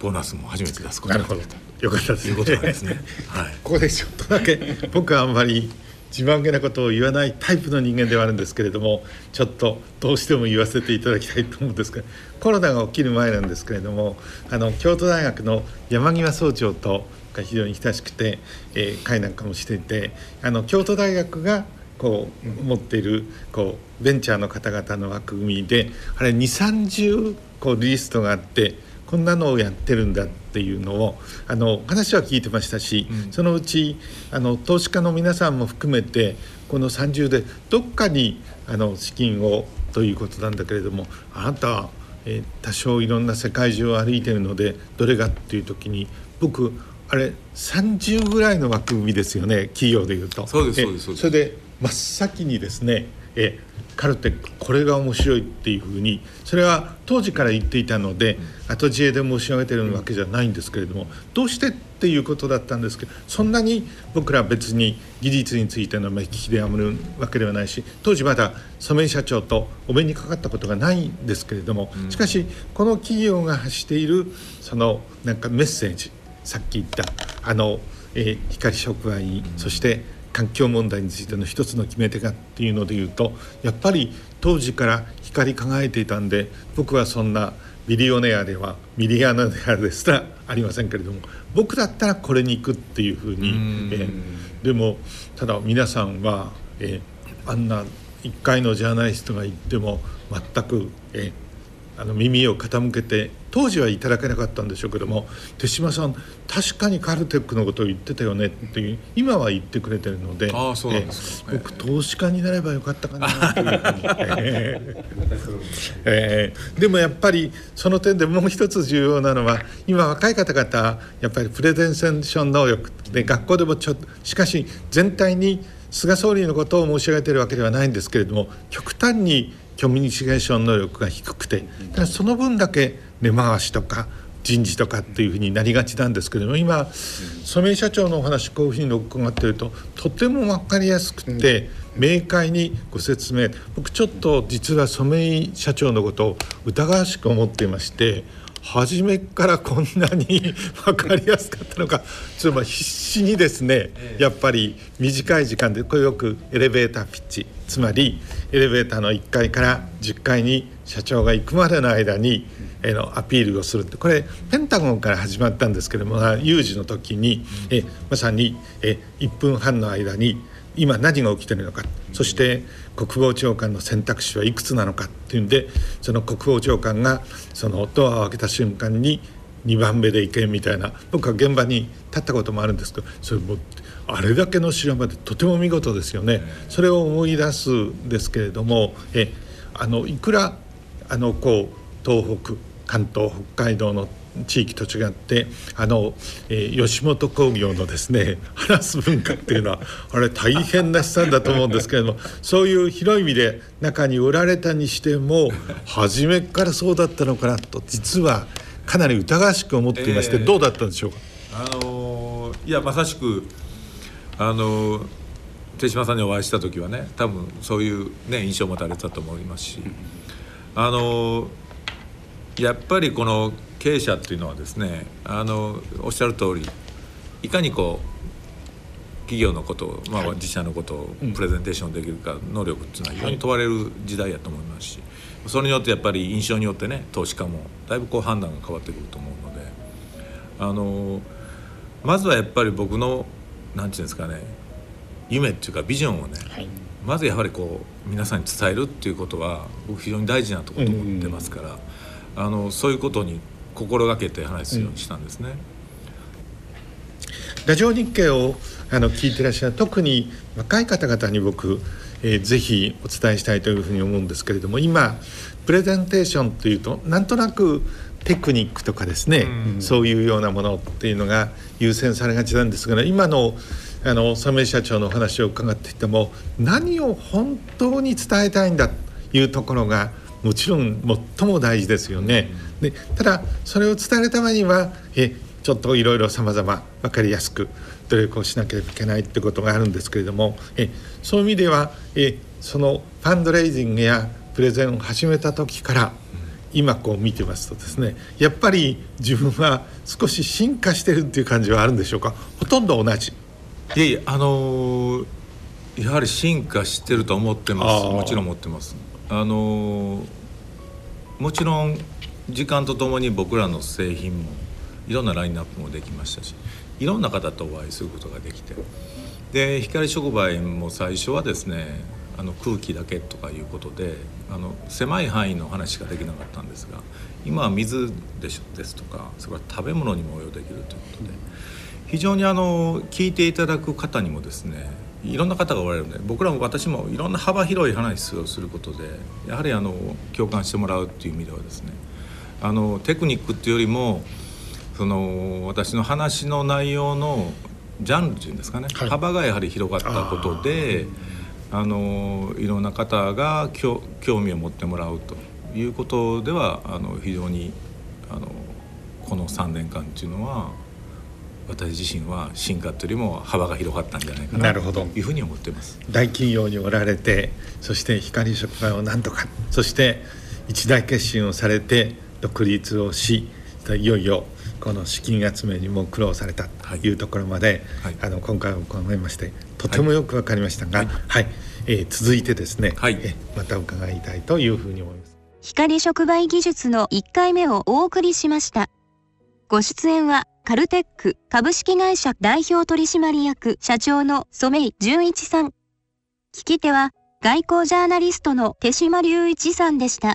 ボーナスも初めて出すことができたよかったですね。いうことですね。はい。[LAUGHS] ここでちょっとだけ僕はあんまり自慢げなことを言わないタイプの人間ではあるんですけれどもちょっとどうしても言わせていただきたいと思うんですがコロナが起きる前なんですけれどもあの京都大学の山際総長とが非常に親しくて、えー、会なんかもしていてあの京都大学がこう持っているこうベンチャーの方々の枠組みであれ2 3 0こうリストがあってこんなのをやってるんだっていうのをあの話は聞いてましたし、うん、そのうちあの投資家の皆さんも含めてこの30でどっかにあの資金をということなんだけれどもあなたえー、多少いろんな世界中を歩いてるのでどれがっていう時に僕あれ30ぐらいの枠組みですよね企業でいうと。そうですそうですそれで真っ先にですねえカルテこれが面白いっていうふうにそれは当時から言っていたので、後知恵で申し上げてるわけじゃないんですけれどもどうしてっていうことだったんですけどそんなに僕ら別に技術についての目利きであるわけではないし当時まだ染井社長とお目にかかったことがないんですけれどもしかしこの企業が発しているそのなんかメッセージさっき言ったあの、えー、光触媒そして環境問題についての一つの決め手がっていうので言うとやっぱり当時から光り輝いていたんで僕はそんなビリオネアではミリアネアですらありませんけれども僕だったらこれに行くっていうふうに、えでもただ皆さんは、えあんな一回のジャーナリストが言っても全く、えあの耳を傾けて当時はいただけなかったんでしょうけども手島さん確かにカルテックのことを言ってたよねっていう今は言ってくれてるのであそうなんですか、僕投資家になればよかったかなというふうに、[LAUGHS] えー、でもやっぱりその点でもう一つ重要なのは今若い方々やっぱりプレゼンセーション能力で学校でもちょっとしかし全体に菅総理のことを申し上げてるわけではないんですけれども極端にコミュニケーション能力が低くてその分だけ根回しとか人事とかっていうふうになりがちなんですけれども今染井社長のお話こういうふうに伺ってるととても分かりやすくて明快にご説明。僕ちょっと実は染井社長のことを疑わしく思っていまして初めからこんなに [LAUGHS] 分かりやすかったのか。ちょっと必死にですねやっぱり短い時間でこれよくエレベーターピッチ。つまりエレベーターの1階から10階に社長が行くまでの間にえのアピールをするって。これペンタゴンから始まったんですけども有事の時にえまさにえ1分半の間に今何が起きてるのか。そして国防長官の選択肢はいくつなのかっていうんでその国防長官がそのドアを開けた瞬間に2番目で行けみたいな。僕は現場に立ったこともあるんですけどそれもあれだけの城までとても見事ですよね。それを思い出すんですけれどもえあのいくらあのこう東北関東北海道の地域と違ってあの、えー、吉本興業のですね話す文化っていうのはあれ大変な資産だと思うんですけれどもそういう広い意味で中に売られたにしても初めからそうだったのかなと実はかなり疑わしく思っていまして、えー、どうだったんでしょうか？あのー、いやまさしくあのー、手島さんにお会いした時はね多分そういう、ね、印象を持たれたと思いますし。あのやっぱりこの経営者っていうのはですねあのおっしゃる通りいかにこう企業のことを、まあ、自社のことをプレゼンテーションできるか能力っていうのは非常に問われる時代やと思いますしそれによってやっぱり印象によってね投資家もだいぶこう判断が変わってくると思うのであのまずはやっぱり僕の何て言うんですかね夢っていうかビジョンをね、はい、まずやはりこう皆さんに伝えるっていうことは僕非常に大事なところと思ってますから、あのそういうことに心がけて話すようにしたんですね。うん、ラジオ日経をあの聞いてらっしゃる特に若い方々に僕、えー、ぜひお伝えしたいというふうに思うんですけれども今プレゼンテーションというとなんとなくテクニックとかですね、うん、そういうようなものっていうのが優先されがちなんですが、今のあのサ社長のお話を伺っていても何を本当に伝えたいんだというところがもちろん最も大事ですよね。でただそれを伝えるためにはえちょっといろいろさまざま分かりやすく努力をしなければいけないってことがあるんですけれどもえそういう意味ではえそのファンドレイジングやプレゼンを始めた時から今こう見てますとですねやっぱり自分は少し進化してるっていう感じはあるんでしょうか？ほとんど同じ。いやいやあのー、やはり進化してると思ってます。もちろん思ってます。あのもちろん時間とともに僕らの製品もいろんなラインナップもできましたしいろんな方とお会いすることができて。で光触媒も最初はですねあの空気だけとかいうことであの狭い範囲の話しかできなかったんですが今は水でしですとかそれから食べ物にも応用できるということで。非常にあの聞いていただく方にもですねいろんな方がおられるので僕らも私もいろんな幅広い話をすることでやはりあの共感してもらうっていう意味ではですねあのテクニックっていうよりもその私の話の内容のジャンルっていうんですかね、はい、幅がやはり広がったことであのいろんな方が興味を持ってもらうということではあの非常にあのこの3年間っていうのは私自身は進化というよりも幅が広がったんじゃないかなというふうに思っています。大企業におられてそして光触媒をなんとかそして一大決心をされて独立をしいよいよこの資金集めにも苦労されたというところまで、はい、あの今回伺いましてとてもよく分かりましたが、はい、はい、えー、続いてですね、はい、えまた伺いたいというふうに思います。光触媒技術の1回目をお送りしました。ご出演はカルテック株式会社代表取締役社長の染井純一さん。聞き手は外交ジャーナリストの手島隆一さんでした。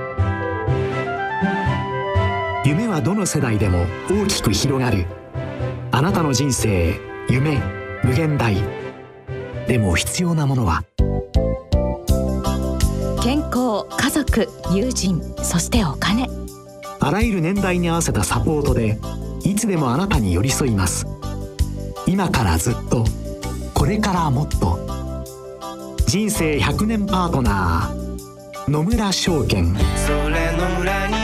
夢はどの世代でも大きく広がる。あなたの人生夢無限大。でも必要なものは？健康家族友人そしてお金。あらゆる年代に合わせたサポートでいつでもあなたに寄り添います。今からずっとこれからもっと。人生100年パートナー野村証券。それ野村に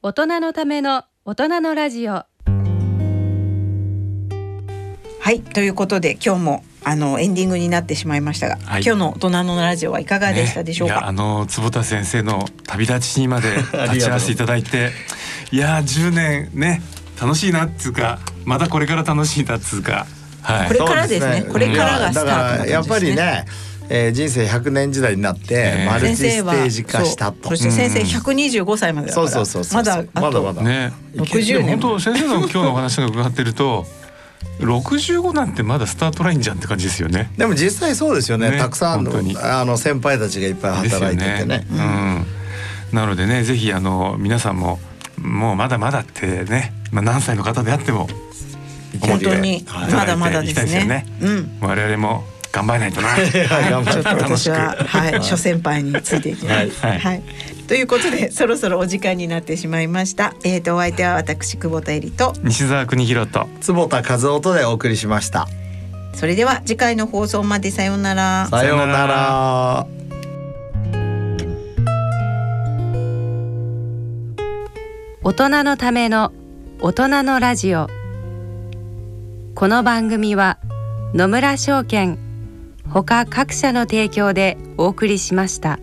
大人のための大人のラジオ。はいということで今日もあのエンディングになってしまいましたが、はい、今日の大人のラジオはいかがでしたでしょうか、ね、あの坪田先生の旅立ちにまで [LAUGHS] 立ち会わせていただいていや10年ね楽しいなっつうかまたこれから楽しいなっつうか、はい、これからですね、ね、これからがスタート、ね、やっぱりねえー、人生100年時代になってマルチステージ化したと。そして先生125歳までそうそうそうまだまだまだね。60年。本当先生の今日のお話が伺ってると。65なんてまだスタートラインじゃんって感じですよね。でも実際そうですよね。ねたくさんのあの先輩たちがいっぱい働いててね。ねうん。なのでねぜひあの皆さんももうまだまだってね、まあ何歳の方であっても本当にまだまだですね。ねうん。我々も頑張らないとな。[LAUGHS] 頑張って私ははい諸先輩についていきます。はい。はい、ということでそろそろお時間になってしまいました。えっ、ー、とお相手は私久保田恵里と西澤邦弘と坪田和夫とでお送りしました。それでは次回の放送までさようなら。さようなら。大人のための大人のラジオこの番組は野村証券他各社の提供でお送りしました。